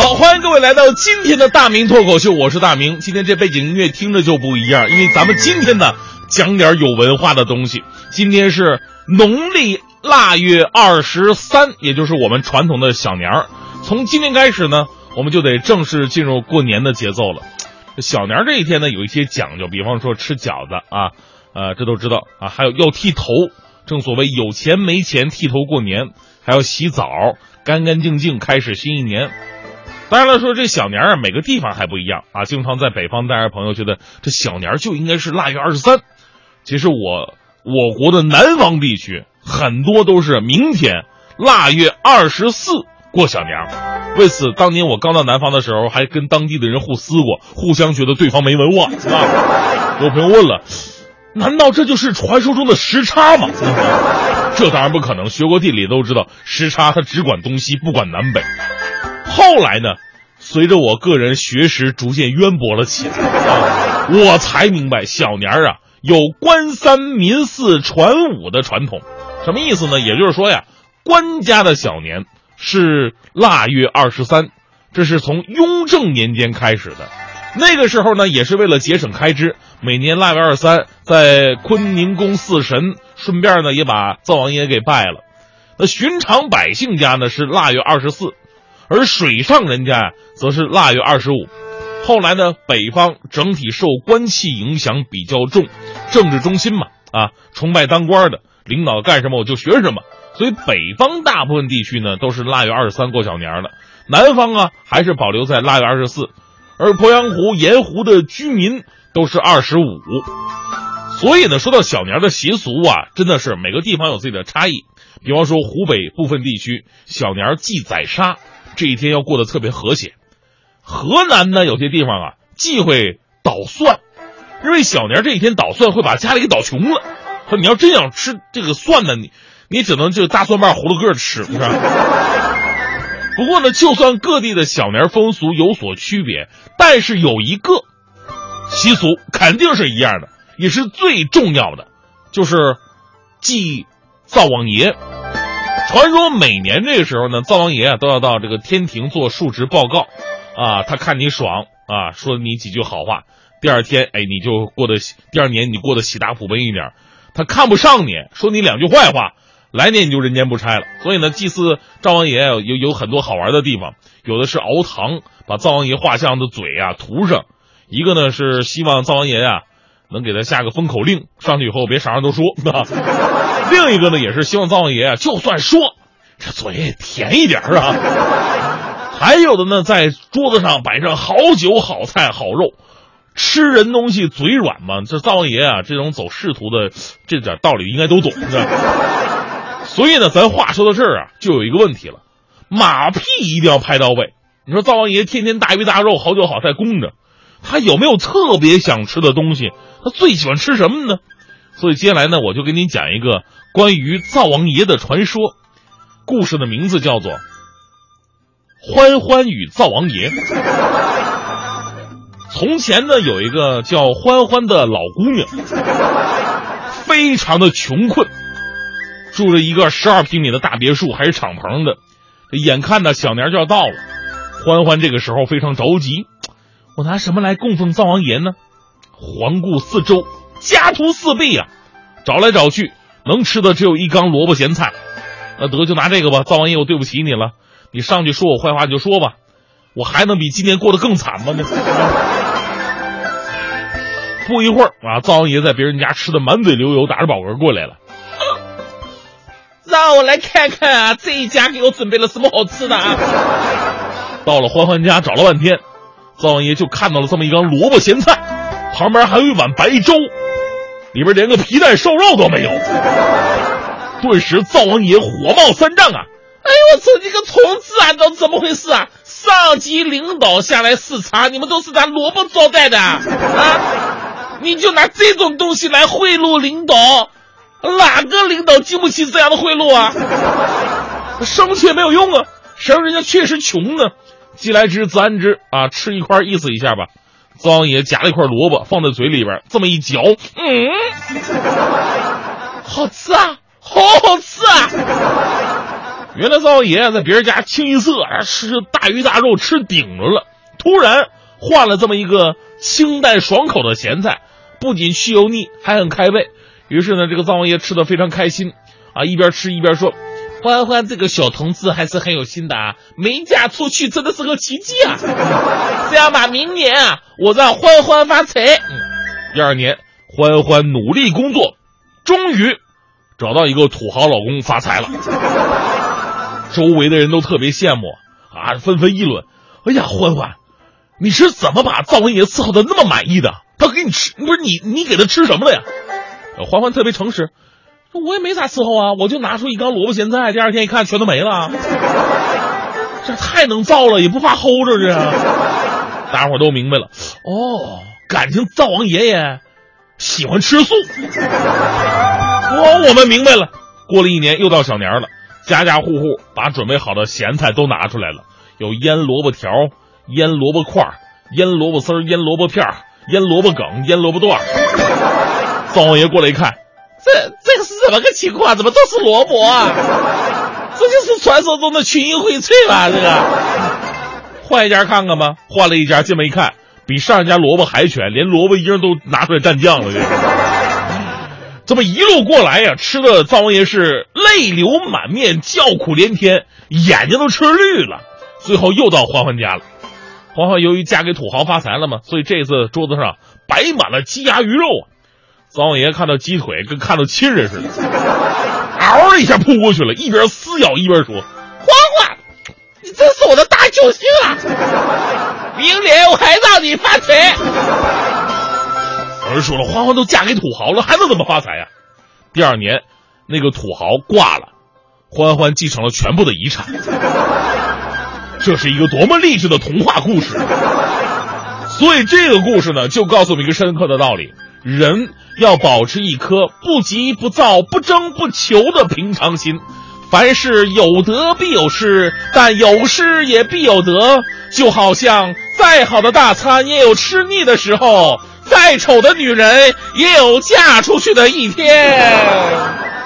好，欢迎各位来到今天的大明脱口秀，我是大明。今天这背景音乐听着就不一样，因为咱们今天呢讲点有文化的东西。今天是农历腊月二十三，也就是我们传统的小年儿。从今天开始呢，我们就得正式进入过年的节奏了。小年儿这一天呢，有一些讲究，比方说吃饺子啊，呃，这都知道啊，还有要剃头，正所谓有钱没钱剃头过年，还要洗澡，干干净净开始新一年。当然了，说这小年儿啊，每个地方还不一样啊。经常在北方待着朋友觉得这小年儿就应该是腊月二十三，其实我我国的南方地区很多都是明天腊月二十四过小年儿。为此，当年我刚到南方的时候，还跟当地的人互撕过，互相觉得对方没文化啊。有朋友问了，难道这就是传说中的时差吗？这当然不可能，学过地理都知道，时差它只管东西，不管南北。后来呢，随着我个人学识逐渐渊博了起来，我才明白小年儿啊有官三民四传五的传统，什么意思呢？也就是说呀，官家的小年是腊月二十三，这是从雍正年间开始的。那个时候呢，也是为了节省开支，每年腊月二十三在坤宁宫祀神，顺便呢也把灶王爷给拜了。那寻常百姓家呢是腊月二十四。而水上人家呀则是腊月二十五，后来呢，北方整体受官气影响比较重，政治中心嘛，啊，崇拜当官的领导干什么我就学什么，所以北方大部分地区呢都是腊月二十三过小年的，南方啊还是保留在腊月二十四，而鄱阳湖、盐湖的居民都是二十五，所以呢，说到小年的习俗啊，真的是每个地方有自己的差异，比方说湖北部分地区小年祭宰杀。这一天要过得特别和谐。河南呢，有些地方啊忌讳捣蒜，因为小年这一天捣蒜会把家里给捣穷了。说你要真想吃这个蒜呢，你你只能就大蒜瓣葫芦个吃，是吧？不过呢，就算各地的小年风俗有所区别，但是有一个习俗肯定是一样的，也是最重要的，就是祭灶王爷。传说每年这个时候呢，灶王爷啊都要到这个天庭做述职报告，啊，他看你爽啊，说你几句好话，第二天哎你就过得第二年你过得喜大普奔一点，他看不上你，说你两句坏话，来年你就人间不拆了。所以呢，祭祀灶王爷有有很多好玩的地方，有的是熬糖，把灶王爷画像的嘴啊涂上，一个呢是希望灶王爷啊能给他下个封口令，上去以后别啥都说。另一个呢，也是希望灶王爷啊，就算说，这嘴甜一点啊。还有的呢，在桌子上摆上好酒、好菜、好肉，吃人东西嘴软嘛。这灶王爷啊，这种走仕途的这点道理应该都懂。所以呢，咱话说到这儿啊，就有一个问题了，马屁一定要拍到位。你说灶王爷天天大鱼大肉、好酒好菜供着，他有没有特别想吃的东西？他最喜欢吃什么呢？所以接下来呢，我就给你讲一个关于灶王爷的传说，故事的名字叫做《欢欢与灶王爷》。从前呢，有一个叫欢欢的老姑娘，非常的穷困，住着一个十二平米的大别墅，还是敞篷的。眼看呢，小年就要到了，欢欢这个时候非常着急，我拿什么来供奉灶王爷呢？环顾四周。家徒四壁啊，找来找去，能吃的只有一缸萝卜咸菜。那得就拿这个吧，灶王爷，我对不起你了。你上去说我坏话你就说吧，我还能比今年过得更惨吗？不一会儿啊，灶王爷在别人家吃的满嘴流油，打着饱嗝过来了。让我来看看啊，这一家给我准备了什么好吃的啊？到了欢欢家找了半天，灶王爷就看到了这么一缸萝卜咸菜。旁边还有一碗白粥，里边连个皮蛋瘦肉都没有。顿时灶王爷火冒三丈啊！哎呦我操，你个虫子啊，都怎么回事啊？上级领导下来视察，你们都是拿萝卜招待的啊？你就拿这种东西来贿赂领导，哪个领导经不起这样的贿赂啊？生气也没有用啊，谁让人家确实穷呢？既来之则安之啊，吃一块意思一下吧。灶王爷夹了一块萝卜放在嘴里边，这么一嚼，嗯，好吃啊，好好吃啊！原来灶王爷在别人家清一色吃大鱼大肉吃顶着了，突然换了这么一个清淡爽口的咸菜，不仅去油腻，还很开胃。于是呢，这个灶王爷吃的非常开心，啊，一边吃一边说：“欢欢这个小同志还是很有心的啊，没嫁出去真的是个奇迹啊！这样吧，明年啊，我让欢欢发财。”嗯，第二年，欢欢努力工作，终于找到一个土豪老公发财了。周围的人都特别羡慕啊，纷纷议论：“哎呀，欢欢，你是怎么把灶王爷伺候的那么满意的？他给你吃不是你，你给他吃什么了呀？”欢欢特别诚实，我也没咋伺候啊，我就拿出一缸萝卜咸菜，第二天一看全都没了，这太能造了，也不怕齁着这。大伙都明白了，哦，感情灶王爷爷喜欢吃素。哦，我们明白了。过了一年，又到小年了。家家户户把准备好的咸菜都拿出来了，有腌萝卜条、腌萝卜块、腌萝卜丝、腌萝卜片、腌萝卜梗、腌萝卜段。灶王爷过来一看，这怎么个情况？怎么都是萝卜啊？这就是传说中的群英荟萃吧？这个换一家看看吧。换了一家，进门一看，比上一家萝卜还全，连萝卜缨都拿出来蘸酱了。这。这么一路过来呀，吃的灶王爷是泪流满面，叫苦连天，眼睛都吃绿了。最后又到欢欢家了。欢欢由于嫁给土豪发财了嘛，所以这次桌子上摆满了鸡鸭鱼肉啊。灶王爷看到鸡腿跟看到亲人似的，嗷一下扑过去了，一边撕咬一边说：“欢欢，你真是我的大救星啊！明年我还让你发财。”有人说了，欢欢都嫁给土豪了，还能怎么发财呀？第二年，那个土豪挂了，欢欢继承了全部的遗产。这是一个多么励志的童话故事！所以这个故事呢，就告诉我们一个深刻的道理：人要保持一颗不急不躁、不争不求的平常心。凡事有得必有失，但有失也必有得。就好像再好的大餐也有吃腻的时候。再丑的女人也有嫁出去的一天。